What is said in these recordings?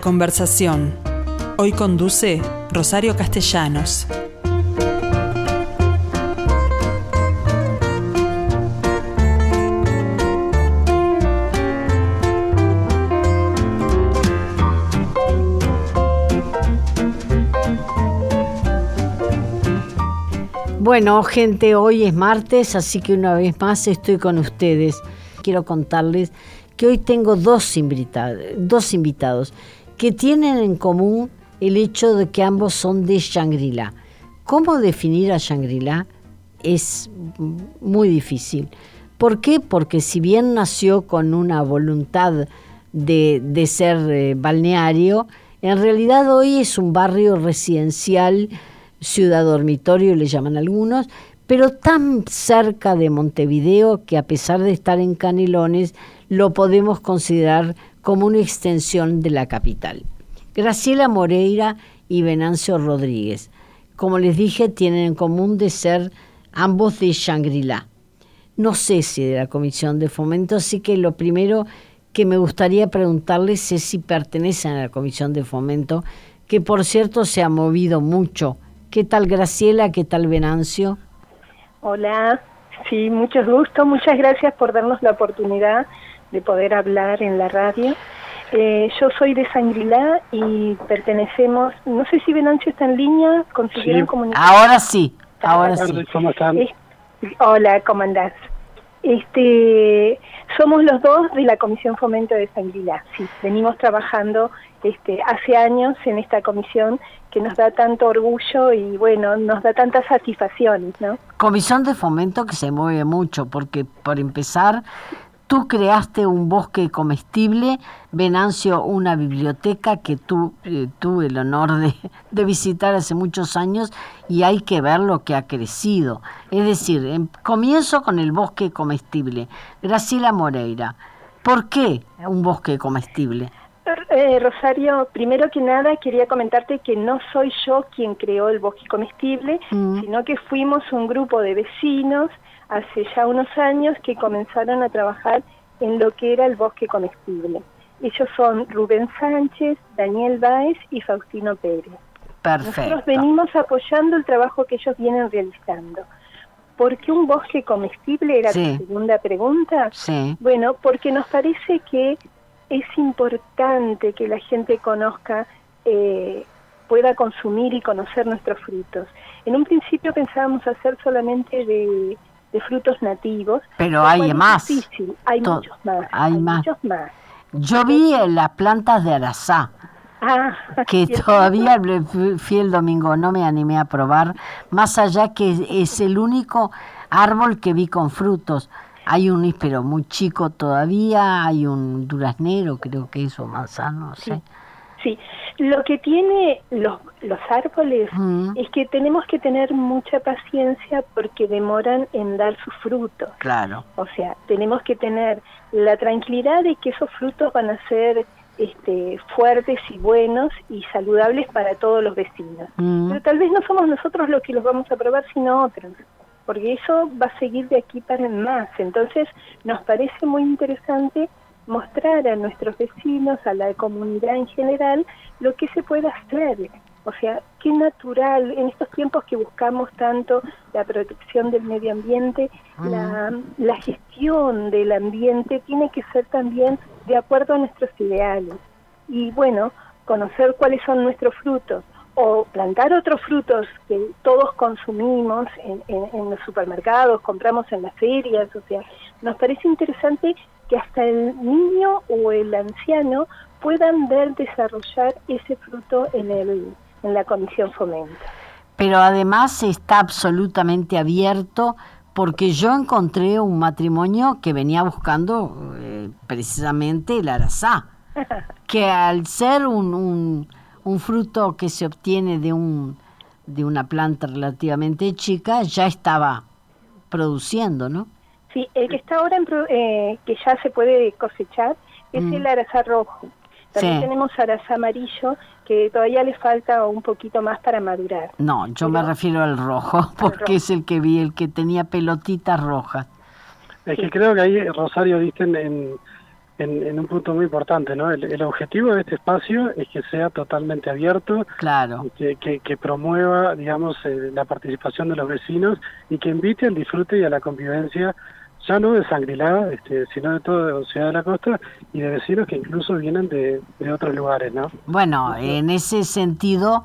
Conversación. Hoy conduce Rosario Castellanos. Bueno, gente, hoy es martes, así que una vez más estoy con ustedes. Quiero contarles que hoy tengo dos invitados que tienen en común el hecho de que ambos son de Shangri-La. ¿Cómo definir a Shangri-La? Es muy difícil. ¿Por qué? Porque si bien nació con una voluntad de, ser eh, balneario, en realidad hoy es un barrio residencial ciudad dormitorio le llaman algunos, pero tan cerca de Montevideo que a pesar de estar en Canelones, lo podemos considerar como una extensión de la capital. Graciela Moreira y Venancio Rodríguez. Como les dije, tienen en común de ser ambos de Shangri-La. No sé si de la Comisión de Fomento, así que lo primero que me gustaría preguntarles es si pertenecen a la Comisión de Fomento, que por cierto se ha movido mucho ¿Qué tal Graciela? ¿Qué tal Venancio? Hola, sí, mucho gusto. Muchas gracias por darnos la oportunidad de poder hablar en la radio. Eh, yo soy de Sangrilá y pertenecemos, no sé si Venancio está en línea, consiguieron comunicar. Ahora sí, ahora sí. ¿Cómo están? hola, ¿cómo andás? Este, somos los dos de la Comisión Fomento de Sanguilá. Sí, venimos trabajando este, hace años en esta comisión que nos da tanto orgullo y bueno, nos da tantas satisfacciones, ¿no? Comisión de fomento que se mueve mucho, porque por empezar, tú creaste un bosque comestible, Venancio una biblioteca que tú eh, tuve el honor de, de, visitar hace muchos años y hay que ver lo que ha crecido. Es decir, em, comienzo con el bosque comestible. Graciela Moreira, ¿por qué un bosque comestible? Eh, Rosario, primero que nada quería comentarte que no soy yo quien creó el bosque comestible, mm. sino que fuimos un grupo de vecinos hace ya unos años que comenzaron a trabajar en lo que era el bosque comestible. Ellos son Rubén Sánchez, Daniel Báez y Faustino Pérez. Perfecto. Nosotros venimos apoyando el trabajo que ellos vienen realizando. ¿Por qué un bosque comestible? Era tu segunda pregunta. Sí. Bueno, porque nos parece que es importante que la gente conozca, eh, pueda consumir y conocer nuestros frutos. En un principio pensábamos hacer solamente de, frutos nativos. Pero hay más. Hay muchos más. Hay, muchos más. Yo vi las plantas de Arasá. Ah, que todavía fui el domingo, no me animé a probar, más allá que es el único árbol que vi con frutos. Hay un níspero muy chico todavía, hay un duraznero, creo que es, o manzano, no sé. Sí, lo que tiene los, los árboles es que tenemos que tener mucha paciencia porque demoran en dar sus frutos. Claro. O sea, tenemos que tener la tranquilidad de que esos frutos van a ser este, fuertes y buenos y saludables para todos los vecinos. Pero tal vez no somos nosotros los que los vamos a probar, sino otros porque eso va a seguir de aquí para más. Entonces, nos parece muy interesante mostrar a nuestros vecinos, a la comunidad en general, lo que se puede hacer. O sea, qué natural, en estos tiempos que buscamos tanto la protección del medio ambiente, la, la gestión del ambiente tiene que ser también de acuerdo a nuestros ideales. Y bueno, conocer cuáles son nuestros frutos, o plantar otros frutos que todos consumimos en, los supermercados, compramos en las ferias, o sea, nos parece interesante que hasta el niño o el anciano puedan ver desarrollar ese fruto en, el, en la Comisión Fomento. Pero además está absolutamente abierto porque yo encontré un matrimonio que venía buscando eh, precisamente el arazá, que al ser un un fruto que se obtiene de, un, de una planta relativamente chica ya estaba produciendo, ¿no? Sí, el que está ahora, en, eh, que ya se puede cosechar, es mm. el arazá rojo. También tenemos arazá amarillo, que todavía le falta un poquito más para madurar. No, yo me refiero al rojo, porque es el que vi, el que tenía pelotitas rojas. Es que creo que ahí, Rosario, dicen en en, un punto muy importante, ¿no? El, objetivo de este espacio es que sea totalmente abierto, claro. que, que, promueva, digamos, eh, la participación de los vecinos y que invite al disfrute y a la convivencia, ya no de Sangrilá, este, sino de toda Ciudad de la Costa y de vecinos que incluso vienen de, de otros lugares, ¿no? Bueno, en ese sentido,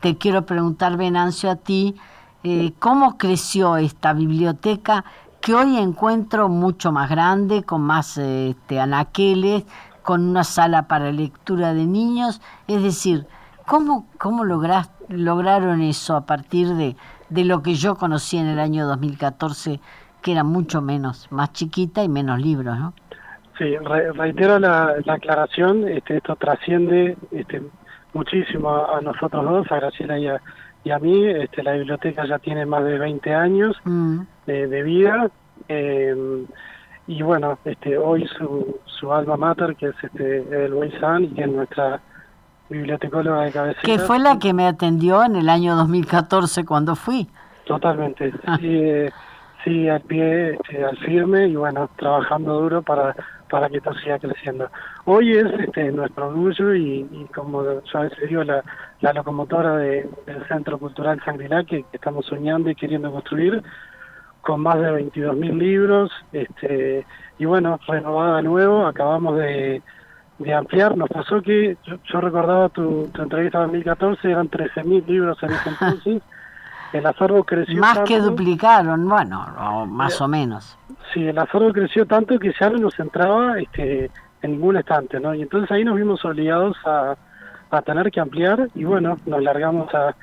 te quiero preguntar, Venancio, a ti, eh, ¿cómo creció esta biblioteca? que hoy encuentro mucho más grande, con más este, anaqueles, con una sala para lectura de niños. Es decir, ¿cómo, cómo lograron eso a partir de, de lo que yo conocí en el año 2014, que era mucho menos, más chiquita y menos libros, ¿no? Sí, reitero la, aclaración, este, esto trasciende este, muchísimo a, nosotros dos, a Graciela y a, y a mí. Este, la biblioteca ya tiene más de 20 años mm. de, vida. Eh, y bueno, este, hoy su, su alma mater, que es este, el San y que es nuestra bibliotecóloga de cabecera. Que fue la que me atendió en el año 2014 cuando fui. Totalmente. Ah. Sí, eh, sí, al pie, este, al firme y bueno, trabajando duro para para que esto siga creciendo. Hoy es este, nuestro orgullo y, como yo a veces digo, la, la locomotora del Centro Cultural Sangrilá que, estamos soñando y queriendo construir, con más de 22.000 libros, este, y bueno, renovada nuevo, acabamos de, ampliar, nos pasó que yo, recordaba tu, entrevista de 2014, eran 13.000 libros en ese entonces, el acervo creció Más que duplicaron, bueno, más o menos. Sí, el acervo creció tanto que ya no nos entraba este, en ningún estante, ¿no? Y entonces ahí nos vimos obligados a, a tener que ampliar y bueno, nos largamos a,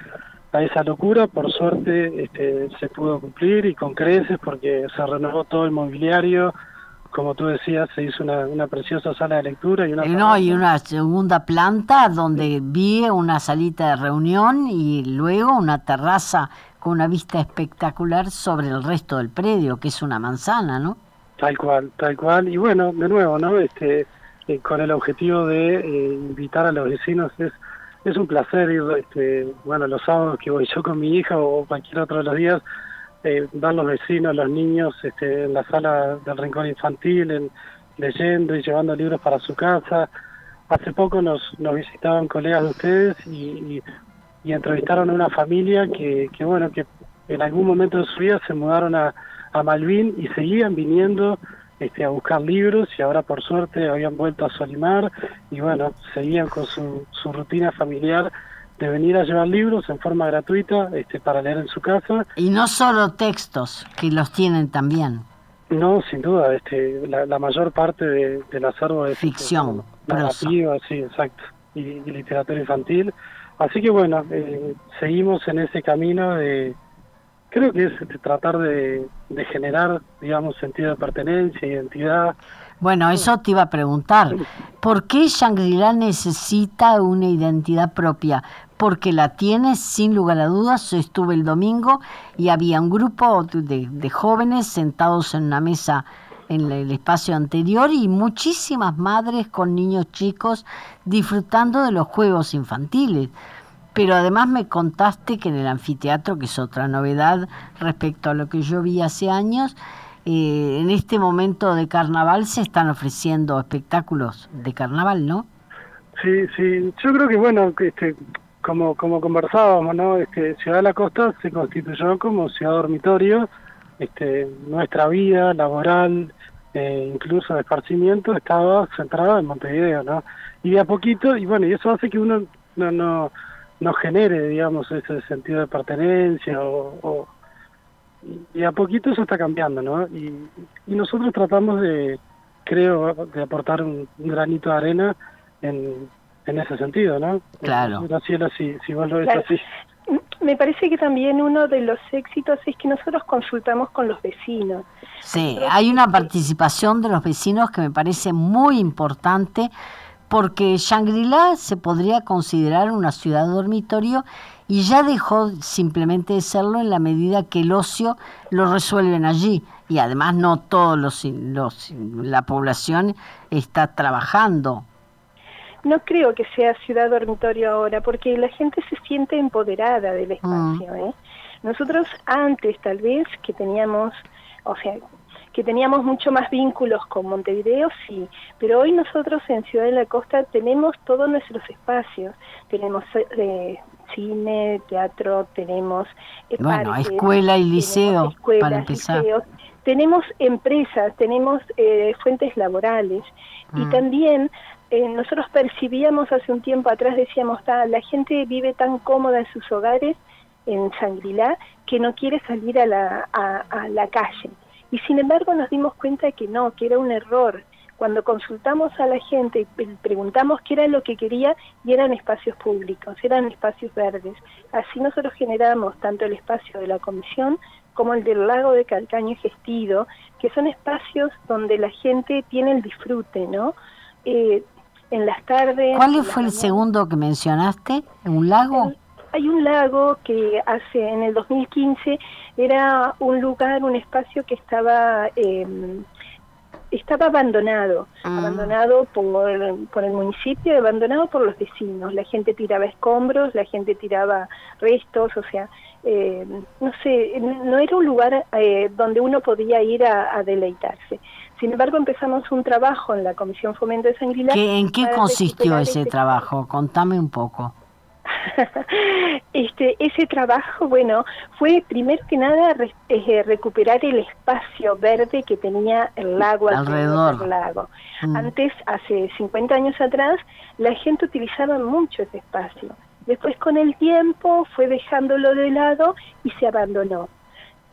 a esa locura. Por suerte este, se pudo cumplir y con creces porque se renovó todo el mobiliario. Como tú decías, se hizo una, una preciosa sala de lectura y una... No, y una segunda planta donde vi una salita de reunión y luego una terraza con una vista espectacular sobre el resto del predio, que es una manzana, ¿no? Tal cual, tal cual. Y bueno, de nuevo, ¿no? Este, eh, con el objetivo de eh, invitar a los vecinos es es un placer ir, este, bueno, los sábados que voy yo con mi hija o cualquier otro de los días, eh, ver los vecinos, los niños, este, en la sala del rincón infantil, en, leyendo y llevando libros para su casa. Hace poco nos, nos visitaban colegas de ustedes y, entrevistaron a una familia que, que, bueno, que en algún momento de su vida se mudaron a, Malvin y seguían viniendo este, a buscar libros y ahora por suerte habían vuelto a Solimar y bueno, seguían con su, su rutina familiar de venir a llevar libros en forma gratuita este, para leer en su casa. Y no solo textos, que los tienen también. No, sin duda, este, la, mayor parte de, del acervo es ficción, narrativa, sí, exacto, y, y literatura infantil. Así que bueno, eh, seguimos en ese camino de, creo que es este, tratar de, generar, digamos, sentido de pertenencia, identidad. Bueno, eso te iba a preguntar. ¿Por qué Shangri-La necesita una identidad propia? Porque la tiene, sin lugar a dudas. estuve el domingo y había un grupo de, jóvenes sentados en una mesa en el espacio anterior y muchísimas madres con niños chicos disfrutando de los juegos infantiles. Pero además me contaste que en el anfiteatro, que es otra novedad respecto a lo que yo vi hace años, eh, en este momento de carnaval se están ofreciendo espectáculos de carnaval, ¿no? Sí, sí. Yo creo que, bueno, este, como, como conversábamos, ¿no? Este, ciudad de la Costa se constituyó como ciudad dormitorio. Este, nuestra vida laboral, eh, incluso de esparcimiento, estaba centrada en Montevideo, ¿no? Y de a poquito, y bueno, y eso hace que uno no, no no genere, digamos, ese sentido de pertenencia o, y a poquito eso está cambiando, ¿no? Y, nosotros tratamos de, creo, de aportar un, granito de arena en, en ese sentido, ¿no? Claro. si, si vos lo ves así. Me parece que también uno de los éxitos es que nosotros consultamos con los vecinos. Sí, hay una participación de los vecinos que me parece muy importante porque Shangri-La se podría considerar una ciudad dormitorio y ya dejó simplemente de serlo en la medida que el ocio lo resuelven allí y además no todos los, los la población está trabajando. No creo que sea ciudad dormitorio ahora porque la gente se siente empoderada del espacio. Mm. ¿eh? Nosotros antes tal vez que teníamos, o sea, que teníamos mucho más vínculos con Montevideo, sí, pero hoy nosotros en Ciudad de la Costa tenemos todos nuestros espacios, tenemos eh, cine, teatro, tenemos eh, bueno, escuela y liceo para empezar. tenemos empresas, tenemos eh, fuentes laborales y mm. también eh, nosotros percibíamos hace un tiempo atrás, decíamos, la gente vive tan cómoda en sus hogares en Sangrilá que no quiere salir a la, a la calle. Y sin embargo nos dimos cuenta que no, que era un error, cuando consultamos a la gente y preguntamos qué era lo que quería y eran espacios públicos, eran espacios verdes. Así nosotros generamos tanto el espacio de la comisión como el del lago de Calcaño y Gestido, que son espacios donde la gente tiene el disfrute, ¿no? Eh, en las tardes... ¿Cuál fue el segundo que mencionaste? ¿Un lago? hay un lago que hace en el 2015 era un lugar, un espacio que estaba eh, estaba abandonado, ah. abandonado por, por el municipio, abandonado por los vecinos. La gente tiraba escombros, la gente tiraba restos, o sea, eh, no sé, no era un lugar eh, donde uno podía ir a, deleitarse. Sin embargo, empezamos un trabajo en la Comisión Fomento de San ¿En qué consistió ese trabajo? Contame un poco. este, ese trabajo, bueno, fue primero que nada eh, recuperar el espacio verde que tenía el lago alrededor del lago. Mm. Antes, hace 50 años atrás, la gente utilizaba mucho ese espacio. Después con el tiempo fue dejándolo de lado y se abandonó.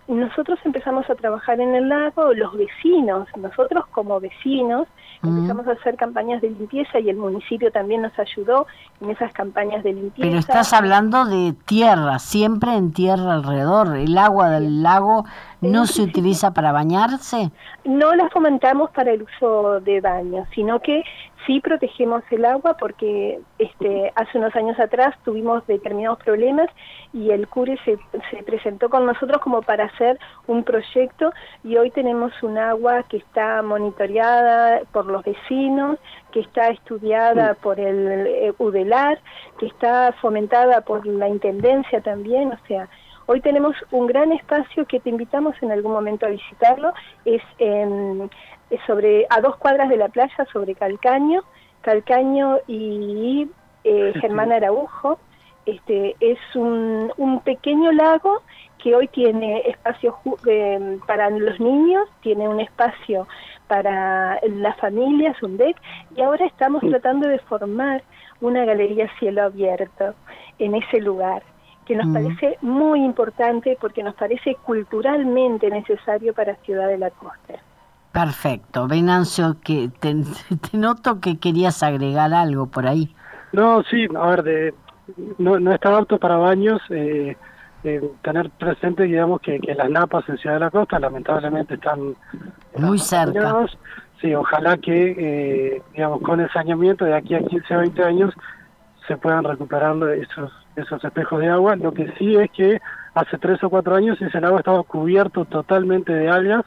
Nosotros empezamos a trabajar en el lago, los vecinos, nosotros como vecinos, Empezamos a hacer campañas de limpieza y el municipio también nos ayudó en esas campañas de limpieza. Pero estás hablando de tierra, siempre en tierra alrededor. ¿El agua del lago no se utiliza para bañarse? No la fomentamos para el uso de baño, sino que sí protegemos el agua porque este, hace unos años atrás tuvimos determinados problemas y el CURE se, se, presentó con nosotros como para hacer un proyecto y hoy tenemos un agua que está monitoreada por los vecinos, que está estudiada por el eh, UDELAR, que está fomentada por la Intendencia también, o sea, hoy tenemos un gran espacio que te invitamos en algún momento a visitarlo, es en sobre a dos cuadras de la playa, sobre Calcaño, Calcaño y eh, Germán Araujo. Este, es un, un pequeño lago que hoy tiene espacio eh, para los niños, tiene un espacio para las familias, un deck, y ahora estamos tratando de formar una galería cielo abierto en ese lugar, que nos parece muy importante porque nos parece culturalmente necesario para Ciudad de la Costa. Perfecto. Venancio, que te, noto que querías agregar algo por ahí. No, sí, a ver, de, no, no está apto para baños. Eh, tener presente, digamos, que, que, las napas en Ciudad de la Costa lamentablemente están... Muy cerca. Sí, ojalá que, eh, digamos, con el saneamiento de aquí a 15 o 20 años se puedan recuperar esos, esos espejos de agua. Lo que sí es que hace 3 o 4 años ese lago estaba cubierto totalmente de algas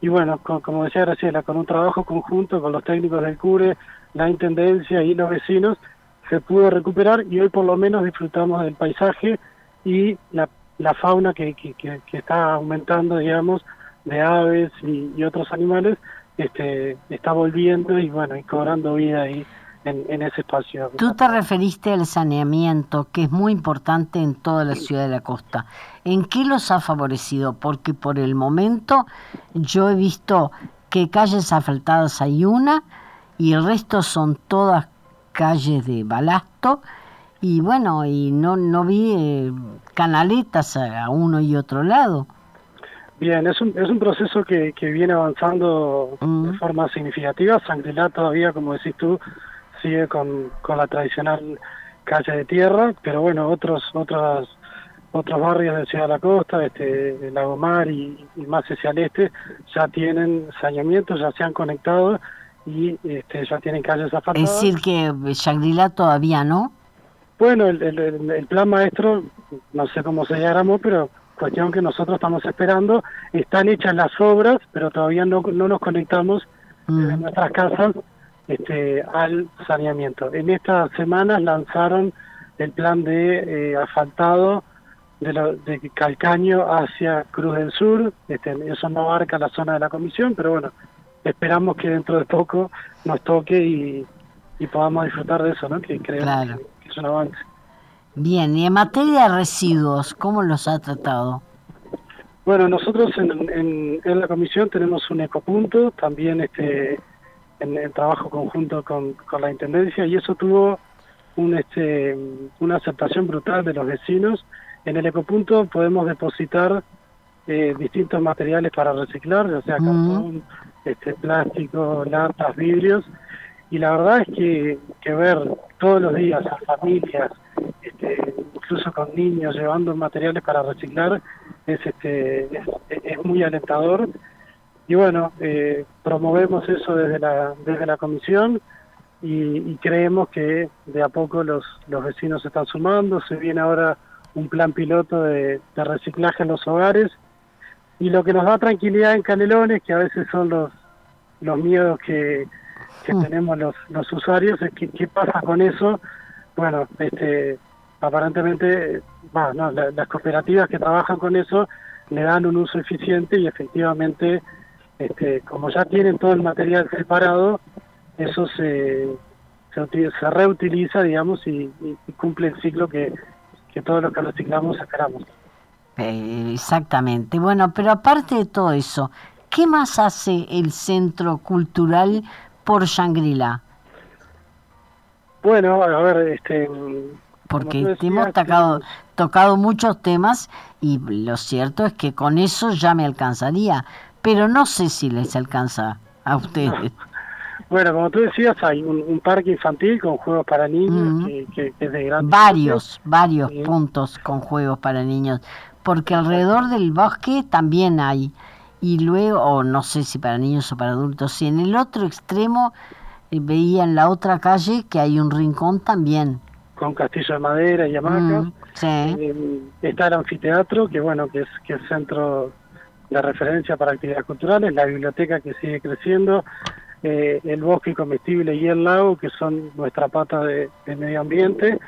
y bueno, como decía Graciela, con un trabajo conjunto con los técnicos del CURE, la Intendencia y los vecinos, se pudo recuperar y hoy por lo menos disfrutamos del paisaje y la, la fauna que, que, está aumentando, digamos, de aves y, y, otros animales, este, está volviendo y bueno, y cobrando vida ahí en, ese espacio. Tú te referiste al saneamiento, que es muy importante en toda la ciudad de la costa. ¿En qué los ha favorecido? Porque por el momento yo he visto que calles asfaltadas hay una y el resto son todas calles de balasto y bueno, y no, no vi eh, canaletas a, uno y otro lado. Bien, es un, es un proceso que, que viene avanzando de mm. forma significativa. Sangrelá todavía, como decís tú, sigue con, con la tradicional calle de tierra, pero bueno, otros otros otros barrios de Ciudad de la Costa, este, Lagomar y, y más hacia el este, ya tienen saneamiento, ya se han conectado y este, ya tienen calles asfaltadas. Es decir, que shangri todavía no. Bueno, el, el, el, plan maestro, no sé cómo se llamó, pero cuestión que nosotros estamos esperando, están hechas las obras, pero todavía no, no nos conectamos mm. en nuestras casas este, al saneamiento. En estas semanas lanzaron el plan de eh, asfaltado de, de Calcaño hacia Cruz del Sur. Este, eso no abarca la zona de la comisión, pero bueno, esperamos que dentro de poco nos toque y, podamos disfrutar de eso, ¿no? Que creo que, es un avance. Bien, y en materia de residuos, ¿cómo los ha tratado? Bueno, nosotros en, en, la comisión tenemos un ecopunto, también este en, el trabajo conjunto con, con la Intendencia, y eso tuvo un, este, una aceptación brutal de los vecinos. En el ecopunto podemos depositar eh, distintos materiales para reciclar, ya sea cartón, este, plástico, latas, vidrios, y la verdad es que, que ver todos los días a familias, este, incluso con niños llevando materiales para reciclar, es, este, es, muy alentador. Y bueno, eh, promovemos eso desde la, desde la comisión y, creemos que de a poco los, los vecinos se están sumando. Se viene ahora un plan piloto de, de reciclaje en los hogares y lo que nos da tranquilidad en Canelones, que a veces son los, los miedos que, mm. tenemos los, los usuarios, es que qué pasa con eso. Bueno, este aparentemente, bueno, las cooperativas que trabajan con eso le dan un uso eficiente y efectivamente, este, como ya tienen todo el material separado, eso se, se, reutiliza, digamos, y, cumple el ciclo que, que todos los que reciclamos sacaramos. Eh, exactamente. Bueno, pero aparte de todo eso, ¿qué más hace el Centro Cultural por Shangri-La? Bueno, a ver, este... Porque hemos tocado, tocado muchos temas y lo cierto es que con eso ya me alcanzaría, pero no sé si les alcanza a ustedes. Bueno, como tú decías, hay un, parque infantil con juegos para niños que, es de gran... Varios, varios puntos con juegos para niños porque alrededor del bosque también hay, y luego, o no sé si para niños o para adultos, y en el otro extremo eh, veía en la otra calle que hay un rincón también. Con castillo de madera y hamacas. Mm, eh, está el anfiteatro, que bueno, que es, que es centro de referencia para actividades culturales, la biblioteca que sigue creciendo, eh, el bosque comestible y el lago, que son nuestra pata de, medio ambiente.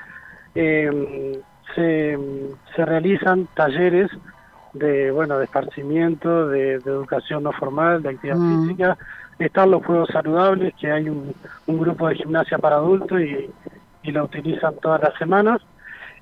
Eh, se, se realizan talleres de bueno de esparcimiento, de, educación no formal, de actividad mm. física. Están los juegos saludables, que hay un, un grupo de gimnasia para adultos y, y lo utilizan todas las semanas.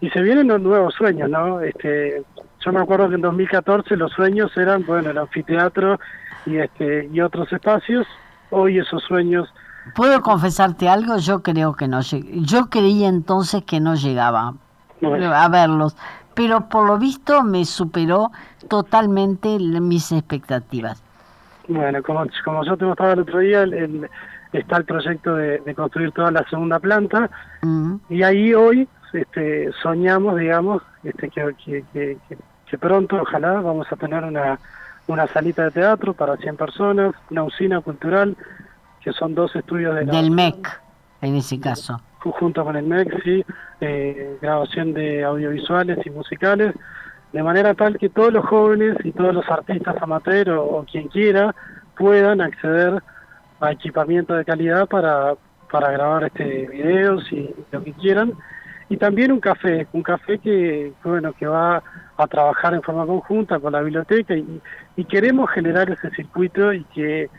Y se vienen los nuevos sueños, ¿no? Este, yo me acuerdo que en 2014 los sueños eran, bueno, el anfiteatro y, este, y otros espacios. Hoy esos sueños... ¿Puedo confesarte algo? Yo creo que no Yo creía entonces que no llegaba, a verlos, pero por lo visto me superó totalmente mis expectativas. Bueno, como, como yo te mostraba el otro día, el, está el proyecto de, construir toda la segunda planta y ahí hoy este, soñamos, digamos, este, que, que, que, pronto, ojalá, vamos a tener una, una salita de teatro para 100 personas, una usina cultural, que son dos estudios de del MEC, en ese caso junto con el MEXI, eh, grabación de audiovisuales y musicales, de manera tal que todos los jóvenes y todos los artistas amateurs o, quien quiera puedan acceder a equipamiento de calidad para, para grabar este videos y lo que quieran. Y también un café, un café que, bueno, que va a trabajar en forma conjunta con la biblioteca y, y queremos generar ese circuito y que,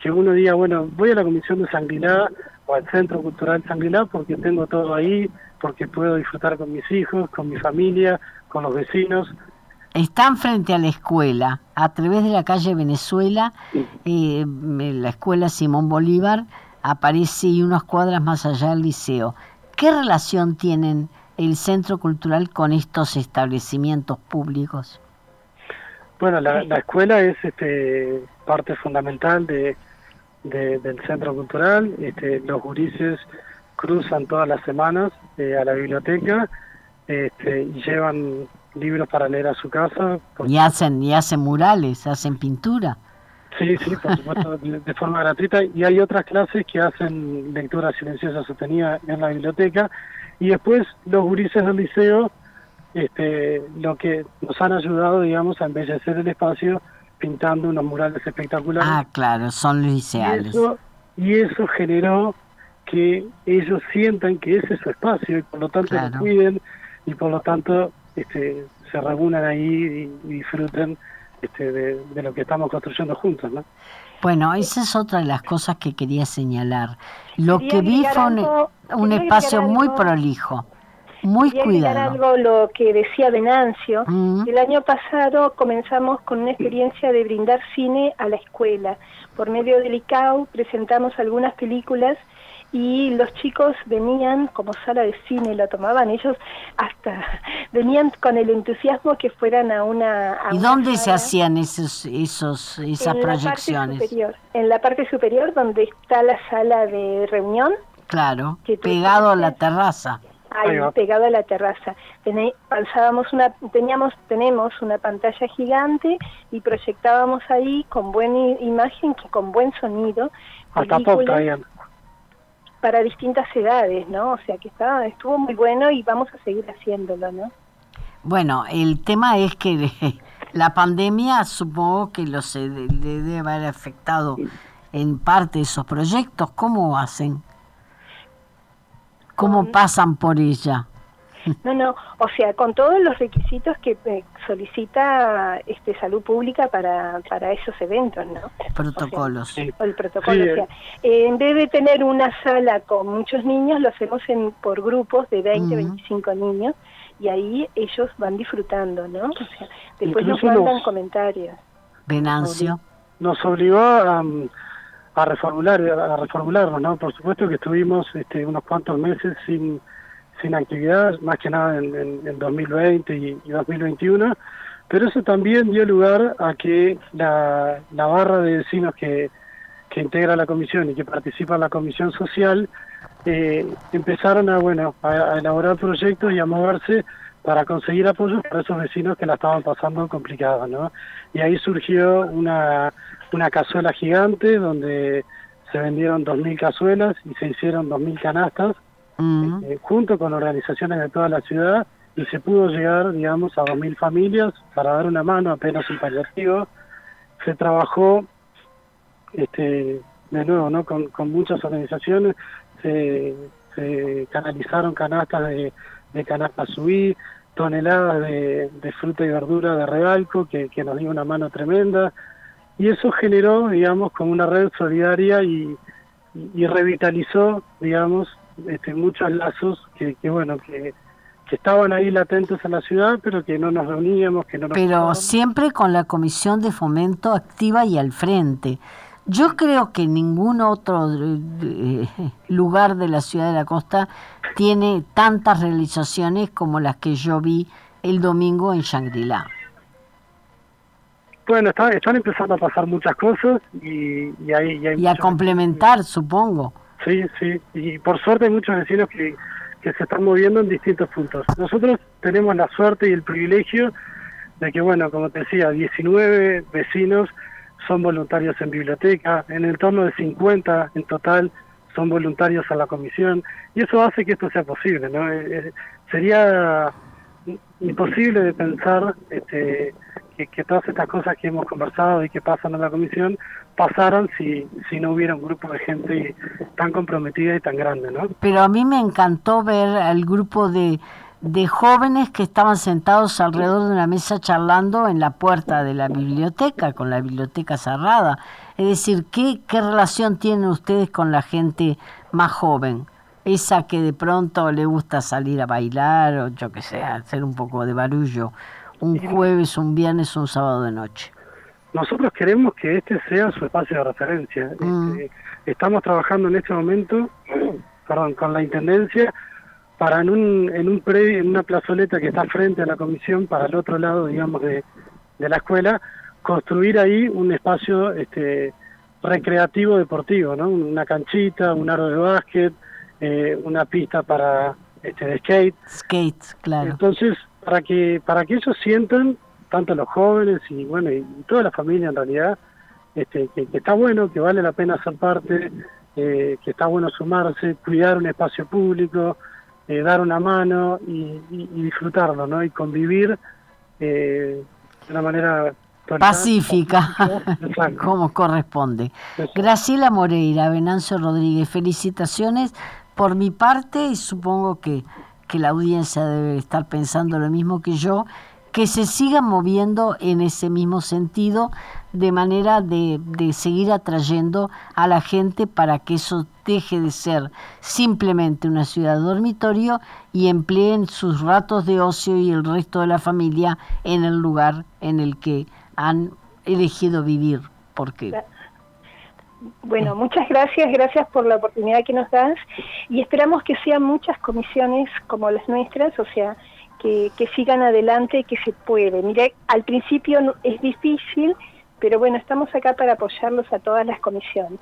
que uno diga, bueno, voy a la Comisión de Sanguiná al Centro Cultural Sanguilar porque tengo todo ahí, porque puedo disfrutar con mis hijos, con mi familia, con los vecinos. Están frente a la escuela, a través de la calle Venezuela, eh, la escuela Simón Bolívar aparece y unas cuadras más allá del liceo. ¿Qué relación tienen el Centro Cultural con estos establecimientos públicos? Bueno, la, la escuela es este, parte fundamental de, del centro cultural. Este, los gurises cruzan todas las semanas eh, a la biblioteca este, y llevan libros para leer a su casa. Y hacen, y hacen murales, hacen pintura. Sí, sí, por supuesto, de, forma gratuita. Y hay otras clases que hacen lectura silenciosa sostenida en la biblioteca. Y después los gurises del liceo, este, lo que nos han ayudado, digamos, a embellecer el espacio pintando unos murales espectaculares. Ah, claro, son liceales. Y eso, generó que ellos sientan que ese es su espacio y por lo tanto lo cuiden y por lo tanto este, se reúnan ahí y, disfruten este, de, lo que estamos construyendo juntos, ¿no? Bueno, esa es otra de las cosas que quería señalar. Lo que vi fue un, espacio muy prolijo, muy cuidado. algo lo que decía Venancio. Mm. El año pasado comenzamos con una experiencia de brindar cine a la escuela. Por medio del ICAO presentamos algunas películas y los chicos venían como sala de cine, lo tomaban ellos hasta, venían con el entusiasmo que fueran a una... ¿Y dónde se hacían esos, esos, esas proyecciones? en la parte superior donde está la sala de reunión. Claro, pegado a la terraza. Ahí, pegado a la terraza. Pasábamos una, teníamos, tenemos una pantalla gigante y proyectábamos ahí con buena imagen, con buen sonido. Hasta para distintas edades, ¿no? O sea que está, estuvo muy bueno y vamos a seguir haciéndolo, ¿no? Bueno, el tema es que la pandemia supongo que los le debe haber afectado en parte esos proyectos. ¿Cómo hacen? ¿Cómo pasan por ella? No, no, o sea, con todos los requisitos que eh, solicita este salud pública para, para esos eventos, ¿no? Protocolos. el protocolo, o sea, eh, en vez de tener una sala con muchos niños, lo hacemos en, por grupos de 20, 25 niños y ahí ellos van disfrutando, ¿no? O sea, después nos mandan comentarios. Venancio. Nos obligó a, a reformular, a reformularnos, ¿no? Por supuesto que estuvimos este, unos cuantos meses sin sin actividad, más que nada en, en, 2020 y, 2021, pero eso también dio lugar a que la, la barra de vecinos que, que integra la comisión y que participa en la comisión social eh, empezaron a bueno a, elaborar proyectos y a moverse para conseguir apoyo para esos vecinos que la estaban pasando complicada, ¿no? Y ahí surgió una, una cazuela gigante donde se vendieron 2.000 cazuelas y se hicieron 2.000 canastas eh, junto con organizaciones de toda la ciudad y se pudo llegar, digamos, a 2.000 familias para dar una mano apenas un paliativo. Se trabajó, este, de nuevo, ¿no? con, muchas organizaciones, se, canalizaron canastas de, de canasta subí, toneladas de, fruta y verdura de Regalco, que, que nos dio una mano tremenda, y eso generó, digamos, como una red solidaria y, y revitalizó, digamos, este, muchos lazos que, bueno, que, estaban ahí latentes en la ciudad, pero que no nos reuníamos, que no Pero siempre con la comisión de fomento activa y al frente. Yo creo que ningún otro eh, lugar de la ciudad de la costa tiene tantas realizaciones como las que yo vi el domingo en Shangri-La. Bueno, están empezando a pasar muchas cosas y, y, hay, y a complementar, supongo. Sí, sí, y por suerte hay muchos vecinos que, que se están moviendo en distintos puntos. Nosotros tenemos la suerte y el privilegio de que, bueno, como te decía, 19 vecinos son voluntarios en biblioteca, en el torno de 50 en total son voluntarios a la comisión, y eso hace que esto sea posible, ¿no? Eh, eh, sería imposible de pensar este, que, todas estas cosas que hemos conversado y que pasan en la comisión pasaran si, si no hubiera un grupo de gente tan comprometida y tan grande, ¿no? Pero a mí me encantó ver al grupo de, de jóvenes que estaban sentados alrededor de una mesa charlando en la puerta de la biblioteca, con la biblioteca cerrada. Es decir, ¿qué, qué relación tienen ustedes con la gente más joven? Esa que de pronto le gusta salir a bailar o yo que sé, hacer un poco de barullo un jueves, un viernes, un sábado de noche. Nosotros queremos que este sea su espacio de referencia. Mm. Este, estamos trabajando en este momento, perdón, con la intendencia para en un en un pre, en una plazoleta que está frente a la comisión para el otro lado, digamos, de, de la escuela, construir ahí un espacio este recreativo deportivo, ¿no? Una canchita, un aro de básquet, eh, una pista para este de skate. Skate, claro. Entonces para que para que ellos sientan tanto los jóvenes y bueno y, toda la familia en realidad este, que, está bueno que vale la pena ser parte eh, que está bueno sumarse cuidar un espacio público eh, dar una mano y, disfrutarlo no y convivir eh, de una manera pacífica, como corresponde. Graciela Moreira, Venancio Rodríguez, felicitaciones por mi parte y supongo que que la audiencia debe estar pensando lo mismo que yo, que se sigan moviendo en ese mismo sentido, de manera de, de, seguir atrayendo a la gente para que eso deje de ser simplemente una ciudad dormitorio y empleen sus ratos de ocio y el resto de la familia en el lugar en el que han elegido vivir. Porque bueno, muchas gracias, gracias por la oportunidad que nos das y esperamos que sean muchas comisiones como las nuestras, o sea, que, que sigan adelante, que se puede. Mire, al principio es difícil, pero bueno, estamos acá para apoyarlos a todas las comisiones.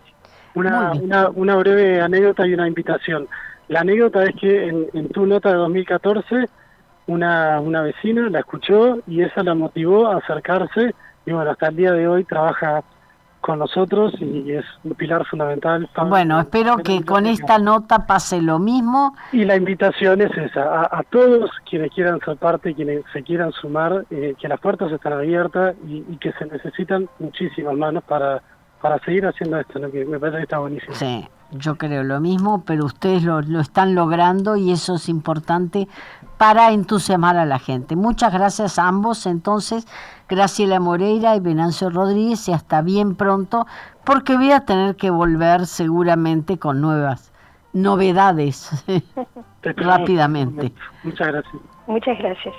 Una, una, una breve anécdota y una invitación. La anécdota es que en, en tu nota de 2014, una, una vecina la escuchó y esa la motivó a acercarse y bueno, hasta el día de hoy trabaja con nosotros y es un pilar fundamental. Bueno, espero que con esta nota pase lo mismo. Y la invitación es esa, a, todos quienes quieran ser parte, quienes se quieran sumar, eh, que las puertas están abiertas y, que se necesitan muchísimas manos para, para seguir haciendo esto, que me parece que está buenísimo. Sí, yo creo lo mismo, pero ustedes lo, lo están logrando y eso es importante para entusiasmar a la gente. Muchas gracias a ambos, entonces, Graciela Moreira y Venancio Rodríguez, y hasta bien pronto, porque voy a tener que volver seguramente con nuevas novedades rápidamente. Muchas gracias. Muchas gracias.